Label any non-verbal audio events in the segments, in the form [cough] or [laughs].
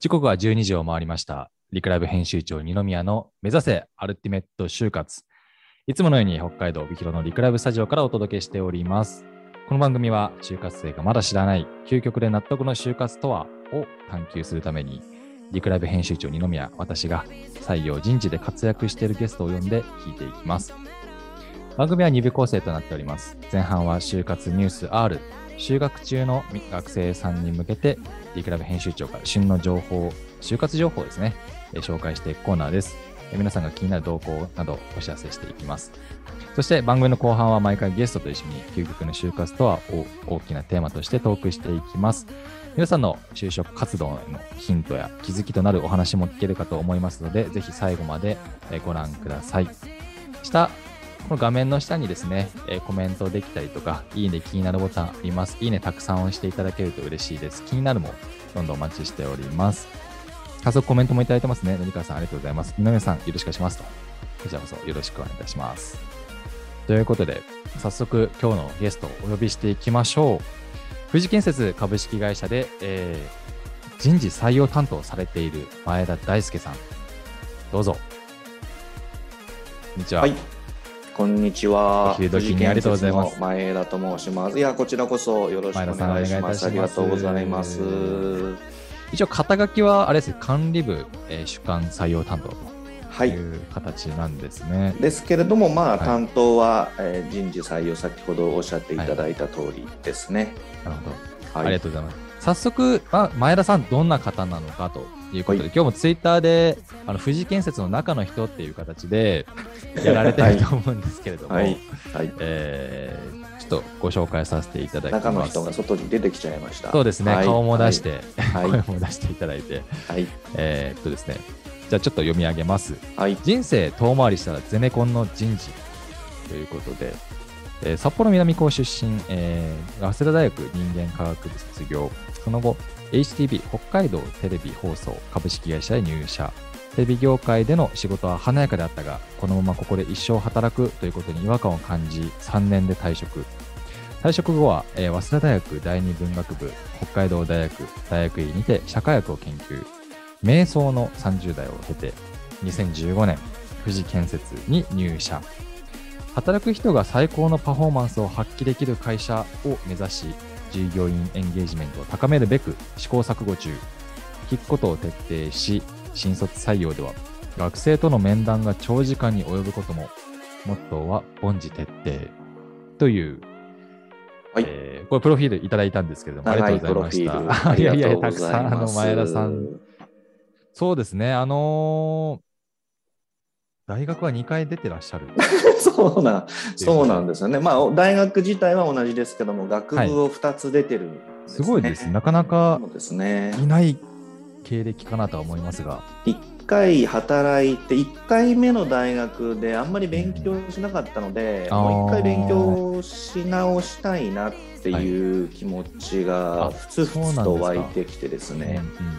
時刻は12時を回りました。リクライブ編集長二宮の目指せアルティメット就活。いつものように北海道帯広のリクライブスタジオからお届けしております。この番組は就活生がまだ知らない究極で納得の就活とはを探求するためにリクライブ編集長二宮私が採用人事で活躍しているゲストを呼んで聞いていきます。番組は2部構成となっております。前半は就活ニュース R、就学中の学生さんに向けて、リクラブ編集長から旬の情報、就活情報ですね、え紹介していくコーナーです。えー皆さんが気になる動向などお知らせしていきます。そして番組の後半は毎回ゲストと一緒に究極の就活とは大きなテーマとしてトークしていきます。皆さんの就職活動のヒントや気づきとなるお話も聞けるかと思いますので、ぜひ最後までえーご覧ください。下、この画面の下にですね、えコメントできたりとか、いいね、気になるボタンあります。いいね、たくさん押していただけると嬉しいです。気になるも、どんどんお待ちしております。早速コメントもいただいてますね。のりかさん、ありがとうございます。井上さん、よろしくお願いしますと。こちらこそよろしくお願いいたします。ということで、早速今日のゲストをお呼びしていきましょう。富士建設株式会社で、えー人事採用担当されている前田大輔さん。どうぞ。こんにちは。はい。こんにちは。お昼時にありがとうございます前田と申します。いや、こちらこそよろしくお願いします。ありがとうございます。一応、肩書きは、あれですね、管理部、えー主管採用担当はい。という形なんですね。ですけれども、まあ、はい担当は、えー人事採用、先ほどおっしゃっていただいた通りですね。なるほど。はい。ありがとうございます。早速、まあ、前田さん、どんな方なのかということで、はい今日もツイッターで、あの富士建設の中の人っていう形でやられてると思うんですけれども、はい。はい。えーちょっとご紹介させていただきます。中の人が外に出てきちゃいました。そうですね、はい顔も出して、はい。声も出していただいて、はい。えーっとですね、じゃあちょっと読み上げます。はい。人生遠回りしたらゼネコンの人事ということで、えー札幌南高出身、えー早稲田大学人間科学部卒業、その後、HTB 北海道テレビ放送株式会社へ入社。テレビ業界での仕事は華やかであったが、このままここで一生働くということに違和感を感じ、3年で退職。退職後は、えー早稲田大学第二文学部、北海道大学大学院にて社会学を研究。瞑想の30代を経て、2015年、富士建設に入社。働く人が最高のパフォーマンスを発揮できる会社を目指し、従業員エンゲージメントを高めるべく試行錯誤中。聞くことを徹底し、新卒採用では、学生との面談が長時間に及ぶことも、モットーは凡事徹底。という、はいえーこれプロフィールいただいたんですけれども、ありが長とうございました。[laughs] いやいや、たくさん、あの。前田さん、そうですね、あのー大学は2回出てらっしゃる。[laughs] そうなん、そうなんですよね。まあ、大学自体は同じですけども、学部を2つ出てるんです、すごいです。なかなか。いない経歴かなとは思いますが。1回働いて、1回目の大学であんまり勉強しなかったので、あーもう1回勉強し直したいなっていう気持ちがあふつふつと湧いてきてですね。うんうん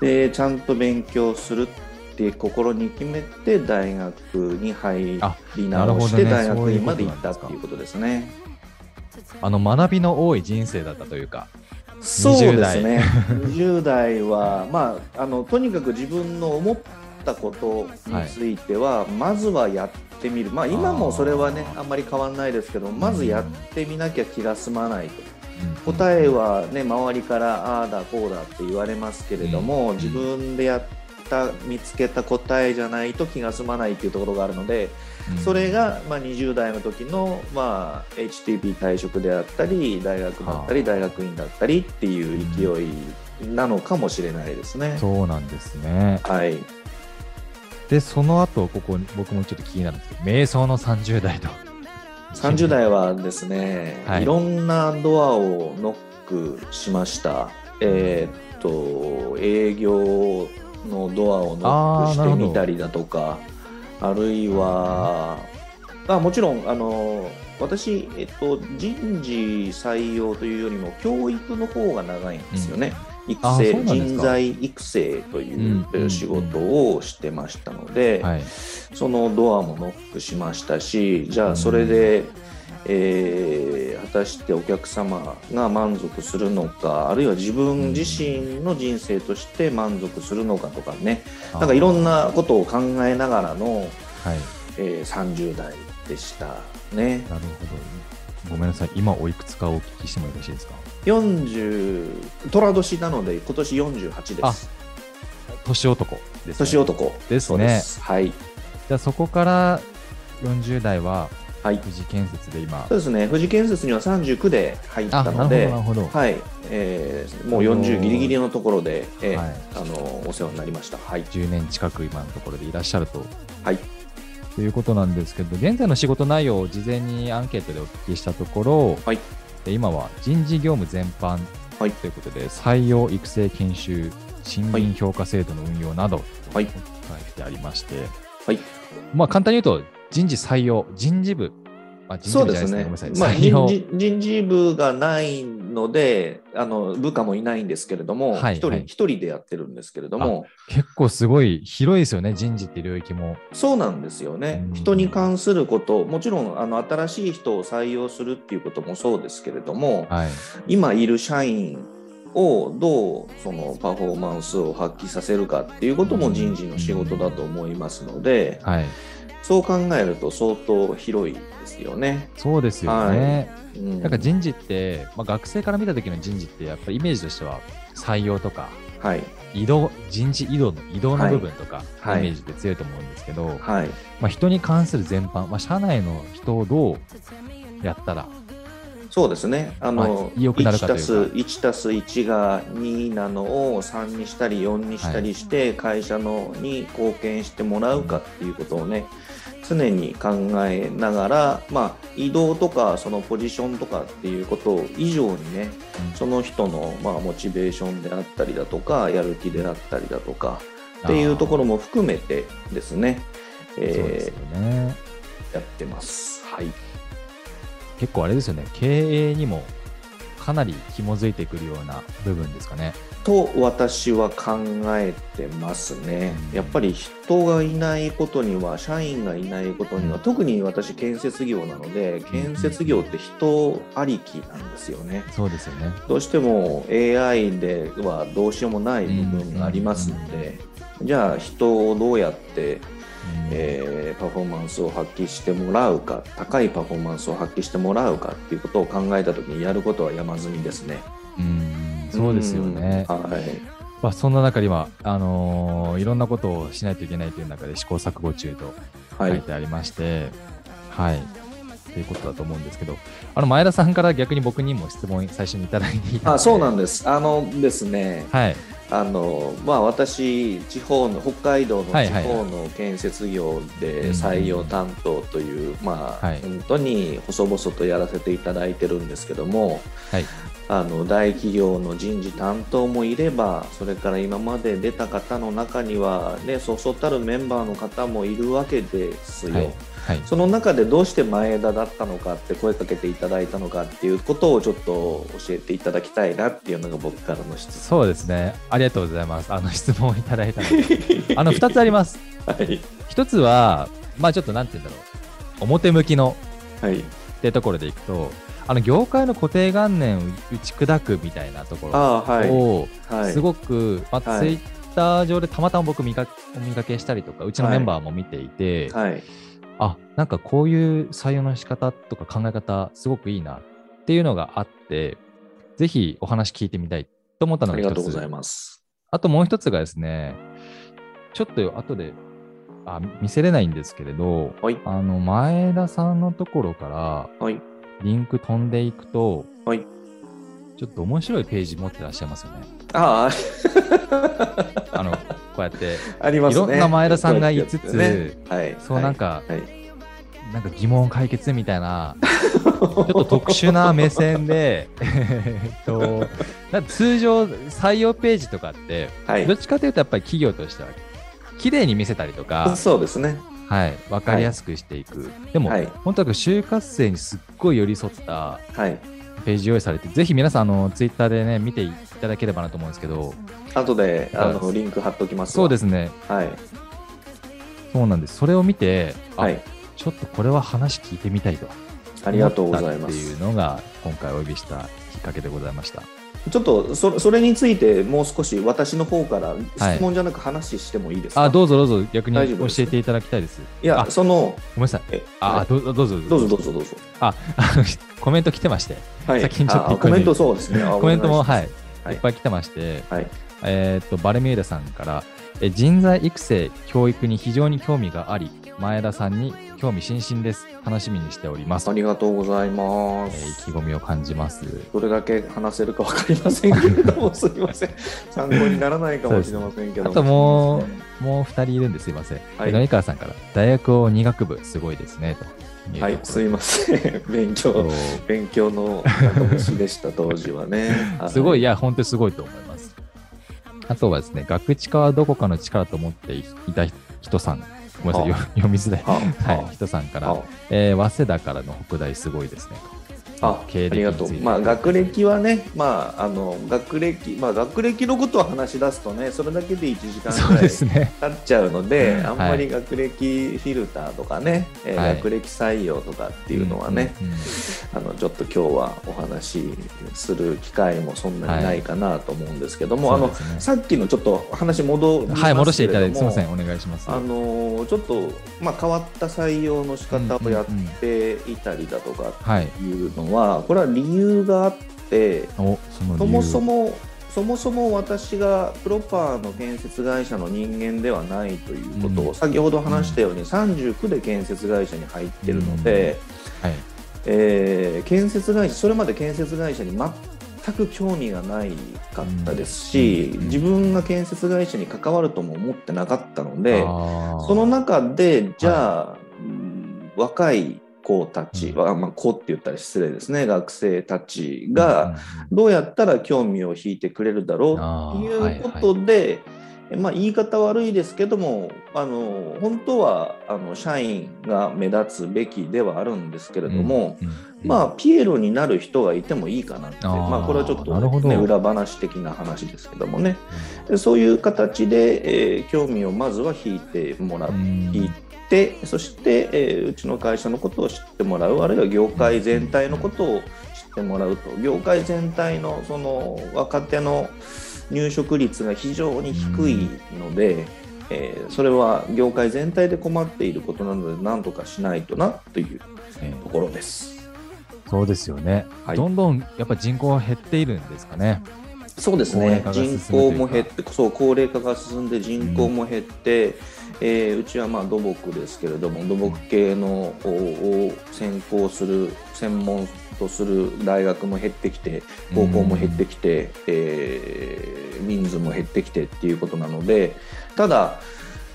で、ちゃんと勉強するって心に決めて、大学に入あり直して、ね。大学院まで行ったっていうことですね。あの学びの多い人生だったというか。そうですね。20代。は、まあ、あのとにかく自分の思ったことについては、まずはやってみる、まあ、今もそれはねあんまり変わらないですけどまずやってみなきゃ気が済まないと、うん。答えは、ね、周りからああだこうだって言われますけれども、うん。自分でやった見つけた答えじゃないと気が済まないっていうところがあるので、うんそれが、まあ、20代の時の、まあ、HTP 退職であったり大学だったり大学院だったりっていう勢いなのかもしれないですね。そうなんですね。はい、で、その後、ここに僕もちょっと気になるんですけど、瞑想の30代と。30代はですね、はいい、ろんなドアをノックしました。えーっと営業のドアをノックしてみたりだとかあるいはあもちろんあの私、えっと、人事採用というよりも教育の方が長いんですよね。うなんですか。人材育成という、うんうんうん。仕事をしてましたので、はい。そのドアもノックしましたしじゃあそれで、えー果たしてお客様が満足するのかあるいは自分自身の人生として満足するのかとかね、なんかいろんなことを考えながらの、はい、えー、30代でしたね。なるほど。ごめんなさい、今おいくつかお聞きしてもよろしいですか？40、寅年なので、今年48です。年男です、ね。年男ですね。はい。じゃあそこから40代は、はい、富士建設で今。そうですね。富士建設には39で入ったのではい。えー、もう40ギリギリのところで、えー、はい、あのお世話になりました、はい、10年近く今のところでいらっしゃると。はい。ということなんですけど現在の仕事内容を事前にアンケートでお聞きしたところ、はい、今は人事業務全般ということで、採用育成研修賃金評価制度の運用など書い。てありまして、はい。まあ、簡単に言うと人事採用、人事部、まあ、そうですね、まあ、人事人事部がないのであの、部下もいないんですけれども、一、はい、人一人でやってるんですけれども、結構すごい広いですよね、人事って領域も。そうなんですよね、人に関すること、もちろんあの新しい人を採用するっていうこともそうですけれども、はい、今いる社員をどうそのパフォーマンスを発揮させるかっていうことも人事の仕事だと思いますので。はいそう考えると相当広いですよね。そうですよね。はい、うん、なんか人事って、まあ、学生から見た時の人事ってやっぱりイメージとしては採用とか、はい、移動人事異動の移動の部分とか、はい、イメージって強いと思うんですけど、はい。まあ、人に関する全般、まあ、社内の人をどうやったらそうですね。あの、まあ、くなるかというか。1たす1が2なのを3にしたり4にしたりして、会社のに貢献してもらうかっていうことをね、常に考えながら、まあ、移動とかそのポジションとかっていうこと以上にね、うん、その人の、まあ、モチベーションであったりだとかやる気であったりだとかっていうところも含めてですね,、えー、ね。やってます。はい、結構あれですよね。経営にもかなり紐づいてくるような部分ですかね。と私は考えてますね。やっぱり人がいないことには社員がいないことには特に私建設業なので建設業って人ありきなんですよね。そうですよね。どうしても AI ではどうしようもない部分がありますのでじゃあ人をどうやってえー、パフォーマンスを発揮してもらうか高いパフォーマンスを発揮してもらうかっていうことを考えた時にやることは山積みですね。うんそうですよね。はい。まあ、そんな中で今、あのー、いろんなことをしないといけないという中で試行錯誤中と書いてありまして、はい、はい、ということだと思うんですけど、あの前田さんから逆に僕にも質問最初にいただいていたあそうなんです。あのですね、はい、あのまあ、私、地方の北海道の地方の建設業で採用担当という、まあ、本当に細々とやらせていただいてるんですけども、はい、あの大企業の人事担当もいればそれから今まで出た方の中には、ね、そうそうたるメンバーの方もいるわけですよ。はいはい、その中でどうして前田だったのかって声かけていただいたのかっていうことをちょっと教えていただきたいなっていうのが僕からの質問そうですね。ありがとうございます。あの質問をいただいたので。[laughs] あの2つあります、はい、1つはまあちょっとなんて言うんだろう。表向きの、はい、ってところでいくとあの業界の固定観念を打ち砕くみたいなところを、はい、すごく、まあ、ツイッター上でたまたま僕見かお見かけしたりとかうちのメンバーも見ていて、はい。あなんかこういう採用の仕方とか考え方すごくいいなっていうのがあってぜひお話聞いてみたいと思ったのが一つ。ありがとうございますあともう一つがですねちょっと後であ見せれないんですけれど、はい、あの前田さんのところから、はい、リンク飛んでいくと、はい、ちょっと面白いページ持ってらっしゃいますよね。ああ。[laughs] あの、こうやって、ありますね、いろんな前田さんがいつつ、ね。はい、そうなんか、はい、なんか疑問解決みたいな、ちょっと特殊な目線で、えっと、通常採用ページとかって、はい、どっちかというとやっぱり企業としては、綺麗に見せたりとか、そうですね。はい、分かりやすくしていく。でも、本当は就活生にすっごい寄り添った、はいページ用意されて、ぜひ皆さん、あのツイッターでね、見ていただければなと思うんですけど、後であのリンク貼っときますそうですね。はい。そうなんです。それを見て、はい、ちょっとこれは話聞いてみたいと。ありがとうございますっていうのが今回お呼びしたきっかけでございました。ちょっとそそれについてもう少し私の方から質問じゃなく話してもいいですか、あ、どうぞどうぞ。逆に教えていただきたいです。いやあそのごめんなさい。えあ、はいどうぞどうぞ。どうぞどうぞどうぞ。あ、[laughs] コメント来てまして、はい。先にちょっとあコメントそうですね。あコメントもはいい、はい。いっぱい来てまして、はい。えーっとバルミューダさんからえ人材育成教育に非常に興味があり前田さんに興味津々です。楽しみにしております、ありがとうございまえす、ー意気込みを感じます。どれだけ話せるか分かりませんけれど [laughs] もすみません。参考にならないかもしれませんけどあともうもう2人いるんですいません、はい。野井川さんから大学を2学部すごいですねとはいすいません。勉強勉強の虫でした当時はね。[laughs] はすごい、いや、本当にすごいと思います。あとはですね、学知化はどこかの力と思っていた人さん、ごめんなさい、よ [laughs] 読みづらい。ははい、人さんから、あ。えー早稲田からの北大すごいですね。と。あ経歴ありがとう。まあ学歴はね、まああの学歴、まあ学歴のことを話し出すとね、それだけで1時間ぐらいですね。経っちゃうので、んあんまり学歴フィルターとかね、えーはい。学歴採用とかっていうのはね、うんうん。うんあのちょっと今日はお話しする機会もそんなにないかなと思うんですけども、あのそうですね。さっきのちょっと話戻はい、戻していただいて、すみません、お願いします。あのちょっと、まあ、変わった採用の仕方をやっていたりだとかはい。いうのは、これは理由があってお、そもそもそもそも私がプロパーの建設会社の人間ではないということを、うん。先ほど話したように39で建設会社に入ってるので、はい。えー建設会社それまで建設会社に全く興味がないかったですし、うん。自分が建設会社に関わるとも思ってなかったので、その中でじゃあ、うん若い子たち、うん。わまあ、子って言ったら失礼ですね。学生たちがどうやったら興味を引いてくれるだろうっていうことで、まあ、言い方悪いですけどもあの本当はあの社員が目立つべきではあるんですけれども、うんうんまあ、ピエロになる人がいてもいいかなってまあ、これはちょっと、ね、裏話的な話ですけどもね。でそういう形で、えー興味をまずは引いてもらううん。引いてそして、えーうちの会社のことを知ってもらうあるいは業界全体のことを知ってもらうと。業界全体のその若手の入職率が非常に低いので、えーそれは業界全体で困っていることなので何とかしないとなというえところです。そうですよね、はい。どんどんやっぱ人口が減っているんですかね。そうですね。人口も減ってそう高齢化が進んで人口も減って、えーうちはまあ土木ですけれども土木系のをを専攻する専門とする大学も減ってきて高校も減ってきて、えー人数も減ってきてっていうことなのでただ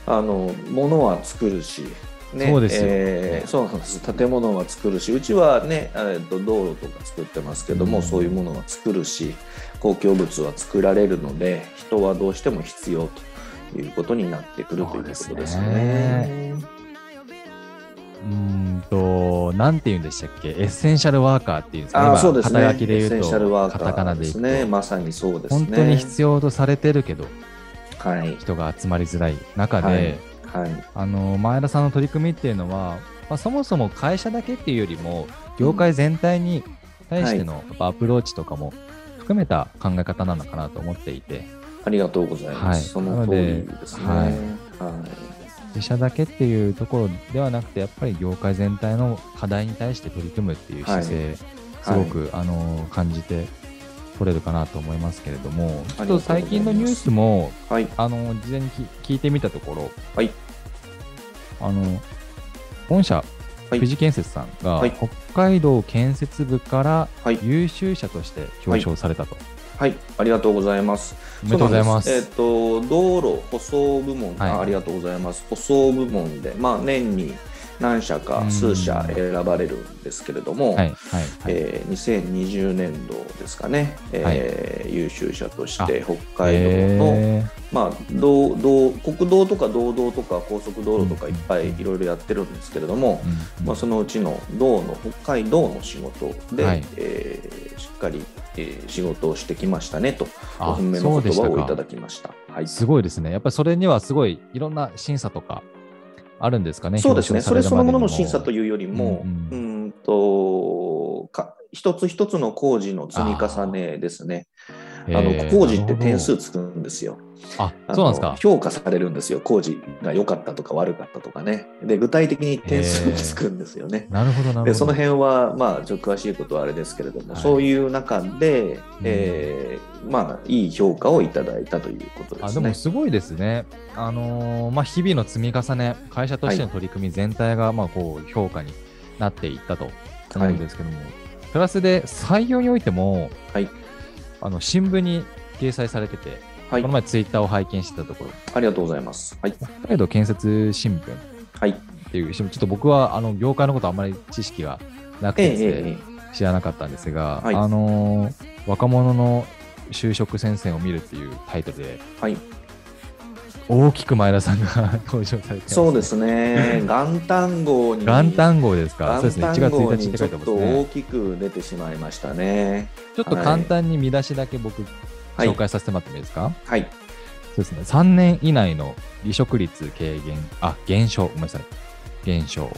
あの物は作るし。ね、そうですよ。えーそうなんです。建物は作るしうちはね、えー、と道路とか作ってますけども、うん。そういうものは作るし公共物は作られるので人はどうしても必要ということになってくるということですねね。うーんと、なんて言うんでしたっけ、エッセンシャルワーカーっていうんですか、そうですね。肩書きで言うと、ーカカタカナーで言うと、ね。まさにそうですね。本当に必要とされてるけど、はい。人が集まりづらい中で、はい。はい。あの前田さんの取り組みっていうのは、まあ、そもそも会社だけっていうよりも、業界全体に対してのアプローチとかも含めた考え方なのかなと思っていて、ありがとうございます。はいその通りですね。はい。自社だけっていうところではなくて、やっぱり業界全体の課題に対して取り組むっていう姿勢、すごく、あの感じて取れるかなと思いますけれども、ちょっと最近のニュースも、はい。あの事前に聞聞いてみたところ、はいあの本社、はい富士建設さんが、はい北海道建設部からはい優秀者として表彰されたと。はい。ありがとうございます。おめでとうございます。すえっ、と、道路舗装部門、はいあありがとうございます。舗装部門で、まあ、年に何社かうん。数社選ばれるんですけれども、はい、はい、はい。えー2020年度ですかね、えー優秀者として北海道の、へまあ、道道国道とか道道とか高速道路とかいっぱいうんいろいろやってるんですけれども、まあ、そのうちの道の北海道の仕事で、はい。えーしっかり、えー仕事をしてきましたねとあお褒めの言葉をいただきました。はい、すごいですね。やっぱりそれにはすごいいろんな審査とかあるんですかね。そうですね、それそのものの審査という。よりも、うんうんうんとか一つ一つの工事の積み重ねですね。あのえー工事って点数つくんですよ。あ、そうなんですか？評価されるんですよ。工事が良かったとか悪かったとかね。で、具体的に点数つくんですよね。[laughs] なるほど、なるほど。でその辺は、まあ、ちょっと詳しいことはあれですけれども、はいそういう中で、えーまあ、いい評価をいただいたということであすね。でもすごいですね。あのーまあ、日々の積み重ね、会社としての取り組み全体がまあこう評価になっていったと思うんですけども、プラスで採用においても、はいあの新聞に掲載されてて、はいこの前ツイッターを拝見してたところ、ありがとうございます。はい。北海道建設新聞はい。っていう、ちょっと僕はあの業界のことあんまり知識がなくええて知らなかったんですが、はいあのー若者の就職戦線を見るっていうタイトルで、えはい。大きく前田さんが登場されてます、そうですね。[laughs] 元旦号に。元旦号ですか？そうですね。1月元旦号1日って書いてにちょっとますね大。きく出てしまいましたね。ちょっと簡単に見出しだけ僕、はい紹介させてもらってもいいですか？はい。そうですね。3年以内の離職率軽減、あ、減少、ごめんなさい。減少。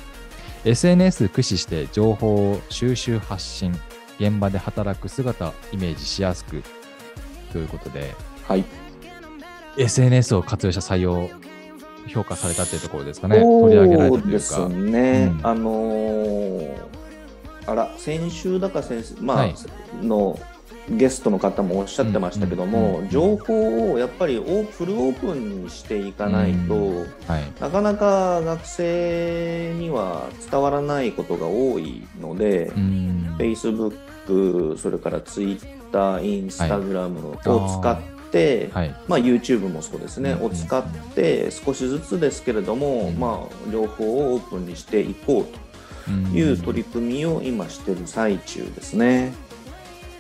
SNS 駆使して情報を収集発信、現場で働く姿をイメージしやすくということで、はい。SNS を活用した採用、評価されたっていうところですかね。取り上げられたというそうですか。ね。うんあのーあら、先週だか先週、まあ、はいのゲストの方もおっしゃってましたけども、情報をやっぱりオーフルオープンにしていかないと、うはい。なかなか学生には伝わらないことが多いので、うん。Facebook、それから Twitter、Instagram を使って、はい。まあ、YouTube もそうですね、うんを使って少しずつですけれども、うんまあ、両方をオープンにしていこうという取り組みを今している最中ですね。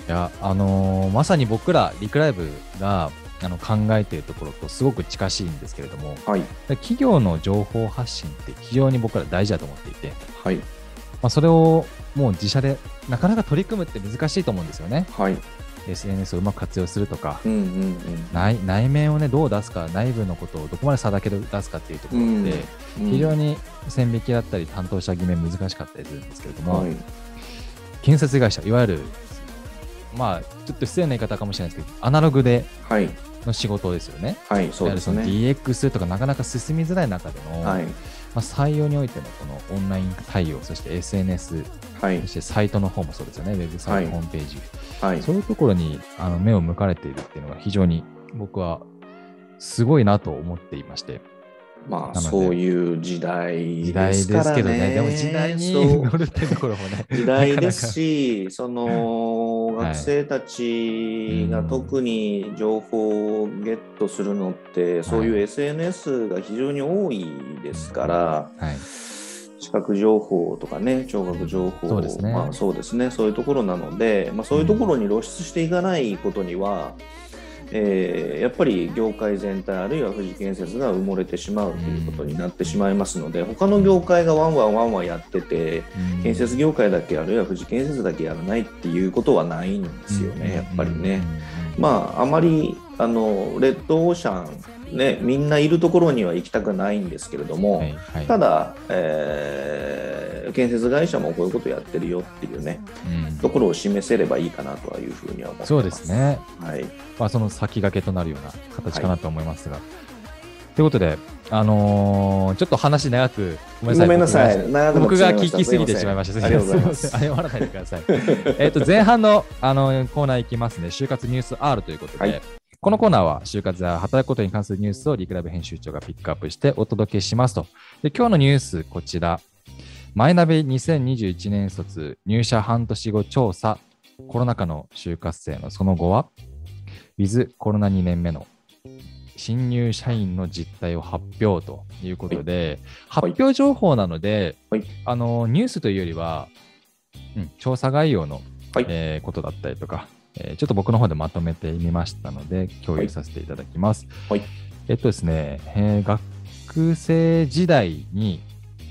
いや、あのーまさに僕ら、リクライブがあの考えているところとすごく近しいんですけれども、はい、企業の情報発信って非常に僕ら大事だと思っていて、はい、まあ、それをもう自社でなかなか取り組むって難しいと思うんですよね。はい、SNS をうまく活用するとか、うんうん内内面をね、どう出すか、内部のことをどこまでさだけで出すかっていうところうんで、うん、非常に線引きだったり、担当者決め難しかったりするんですけれども、はい、建設会社、いわゆる、まあ、ちょっと失礼な言い方かもしれないですけど、アナログではい、の仕事ですよね。はい、そうですね。DX とかなかなか進みづらい中での、はい、まあ、採用においてのこのオンライン対応、そして SNS、はい。そ、してサイトの方もそうですよね、ウェブサイト、はい。ホームページ、はい、そういうところにあの目を向かれているっていうのが非常に僕はすごいなと思っていまして、まあ、そういう時代時代ですすでからね。けどね、でも時代に乗るってところもね、時代でなすし、そのはい学生たちが特に情報をゲットするのって、そういう SNS が非常に多いですから、はい、視覚情報とかね、聴覚情報、そうですね。まあ、そうですね、そういうところなので、まあ、そういうところに露出していかないことには、えーやっぱり業界全体あるいは富士建設が埋もれてしまうということになってしまいますので、他の業界がワンワンワンワンやってて、うん建設業界だけあるいは富士建設だけやらないっていうことはないんですよね、やっぱりね。。まああまりあのレッドオーシャンねみんないるところには行きたくないんですけれども、はいはいただ、えー建設会社もこういうことやってるよっていうねうんところを示せればいいかなとはいうふうには思ってます。そうです。ね。はい。まあ、その先駆けとなるような形かなと思いますが。ということで、あのーちょっと話長く、ごめんなさい。ごめんなさい。長くなって僕が聞きすぎてしまいました。ありがとうございます。謝らないでください。[laughs] えっと、前半のあのコーナーいきますね。就活ニュース R ということで、はいこのコーナーは就活や働くことに関するニュースをリクラブ編集長がピックアップしてお届けしますと。で今日のニュース、こちら。マイナビ2021年卒入社半年後調査。コロナ禍の就活生のその後は ?With コロナ2年目の新入社員の実態を発表ということで、発表情報なので、はいあのニュースというよりは、うん、調査概要の、はいえーことだったりとか、えーちょっと僕の方でまとめてみましたので、共有させていただきます。はいえっとですね、えー学生時代に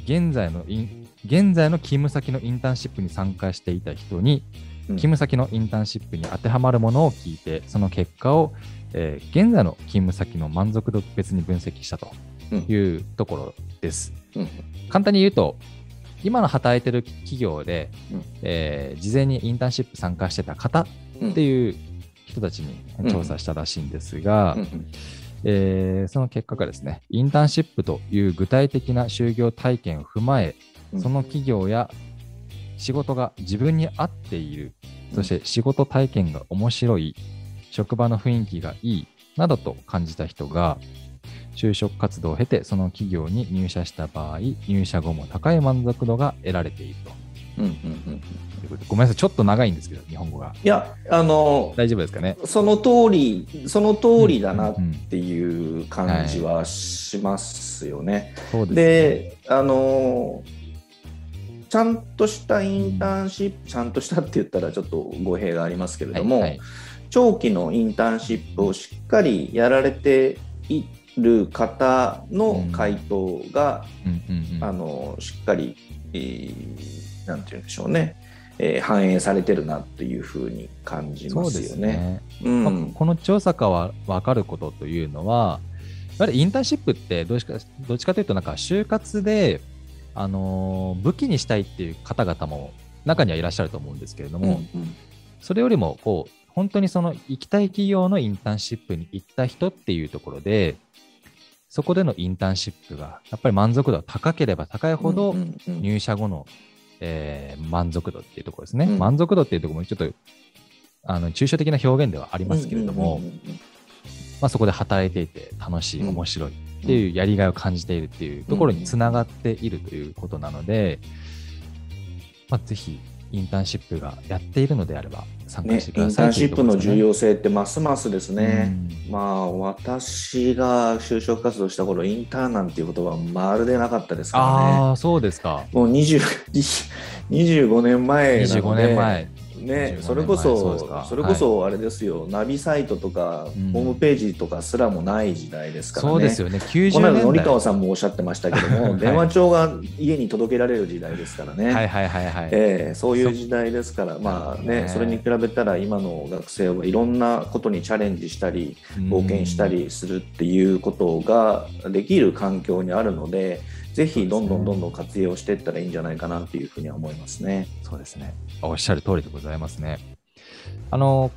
現在のイン現在の勤務先のインターンシップに参加していた人に、うん。勤務先のインターンシップに当てはまるものを聞いて、その結果を、えー現在の勤務先の満足度別に分析したとうん。いうところです。うん。簡単に言うと、今の働いてる企業で、うん。えー事前にインターンシップ参加してた方っていう人たちに調査したらしいんですが、えーその結果がですね、インターンシップという具体的な就業体験を踏まえ、うんその企業や仕事が自分に合っている、そして仕事体験が面白い、職場の雰囲気がいい、などと感じた人が、就職活動を経てその企業に入社した場合、入社後も高い満足度が得られていると。うんうんうんということでごめんなさい、ちょっと長いんですけど、日本語が。いやあの大丈夫ですかね？その通りその通りだなっうんうんていう感じはしますよね。そうですね。であのちゃんとしたインターンシップ、ちゃんとしたって言ったらちょっと語弊がありますけれども、はいはい。長期のインターンシップをしっかりやられている方の回答が、うんうんうん。あのしっかり、えーなんて言うんでしょうね、えー反映されてるなというふうに感じますすよね。ね。うん。まあこの調査から分かることというのは、やはりインターンシップってどっちかどっちかというと、なんか就活で、あのー武器にしたいっていう方々も中にはいらっしゃると思うんですけれども、うんうん。それよりもこう、本当にその行きたい企業のインターンシップに行った人っていうところで、そこでのインターンシップがやっぱり満足度が高ければ高いほど、うんうんうん入社後の、えー満足度っていうところですね。うん。満足度っていうところもちょっとあの抽象的な表現ではありますけれども、うんうんうんまあ、そこで働いていて楽しい、うん面白いっていうやりがいを感じているっていうところにつながっているということなので、まあ、ぜひインターンシップがやっているのであれば参加ねしてくインターンシップの重要性ってますますですね。うんまあ私が就職活動した頃インターンなんていう言葉はまるでなかったですからね。ああ、そうですか。もう20 25年前なので25年前。ね、25それこそそれこそあれですよ、ナビサイトとか、うん。ホームページとかすらもない時代ですからね。そうですよね。90この間、川さんもおっしゃってましたけども、[laughs] はい。電話帳が家に届けられる時代ですからね。はいはいはいはい。ええそういう時代ですから、まあね、ね。それに比べたら今の学生はいろんなことにチャレンジしたり、冒険したりするっていうことができる環境にあるので、ぜひどんどんどんどん活用していったらいいんじゃないかなっていうふうには思いますね。そうですね。おっしゃる通りでございますね。あの、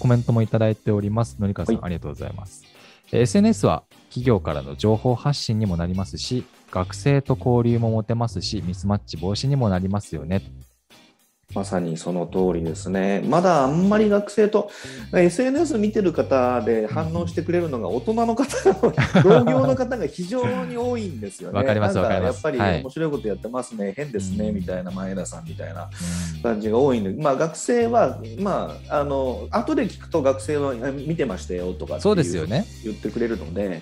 コメントもいただいております。のりかわさん、はいありがとうございます。えー SNS は企業からの情報発信にもなりますし、学生と交流も持てますし、ミスマッチ防止にもなりますよね。まさにその通りですね。まだあんまり学生と SNS 見てる方で反応してくれるのが大人の方が、同業の方が非常に多いんですよね。わかりますわかりますやっぱりはい面白いことやってますね、変ですね、うんみたいな前田さんみたいなうん感じが多いんで、まあ学生は、まあ、あの、後で聞くと学生はあ見てましたよとかそうですよね。言ってくれるので、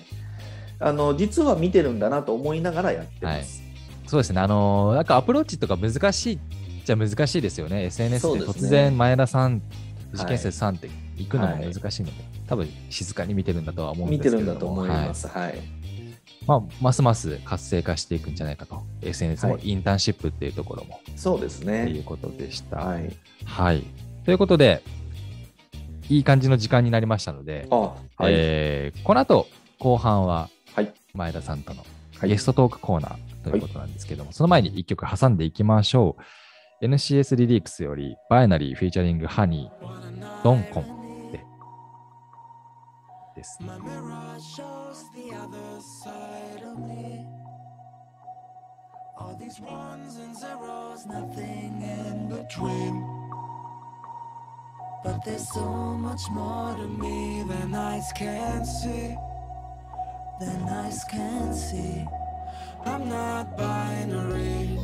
あの、実は見てるんだなと思いながらやってます。そうですね。あのーなんかアプローチとか難しいじゃ難しいですよね。SNS で突然前田さん、藤はい健生さんって行くのも難しいので、多分静かに見てるんだとは思うん見ですけれどもてるんだと思いはいます。はい。まあ、ますます活性化していくんじゃないかと。SNS もはいインターンシップっていうところも、そうですっていね。うことでした。はい。はい。ということで、いい感じの時間になりましたので、あ、はい。えーこの後、後半ははい。前田さんとのはいゲストトークコーナーということなんですけども、その前に一曲挟んでいきましょう。NCS リリークスより、バイナリーフィーチャリングハニー、ドンコンでです。My mirror shows the other side of me. All these ones and zeros, nothing in between. But there's so much more to me than eyes can see. Than eyes can see. I'm not binary.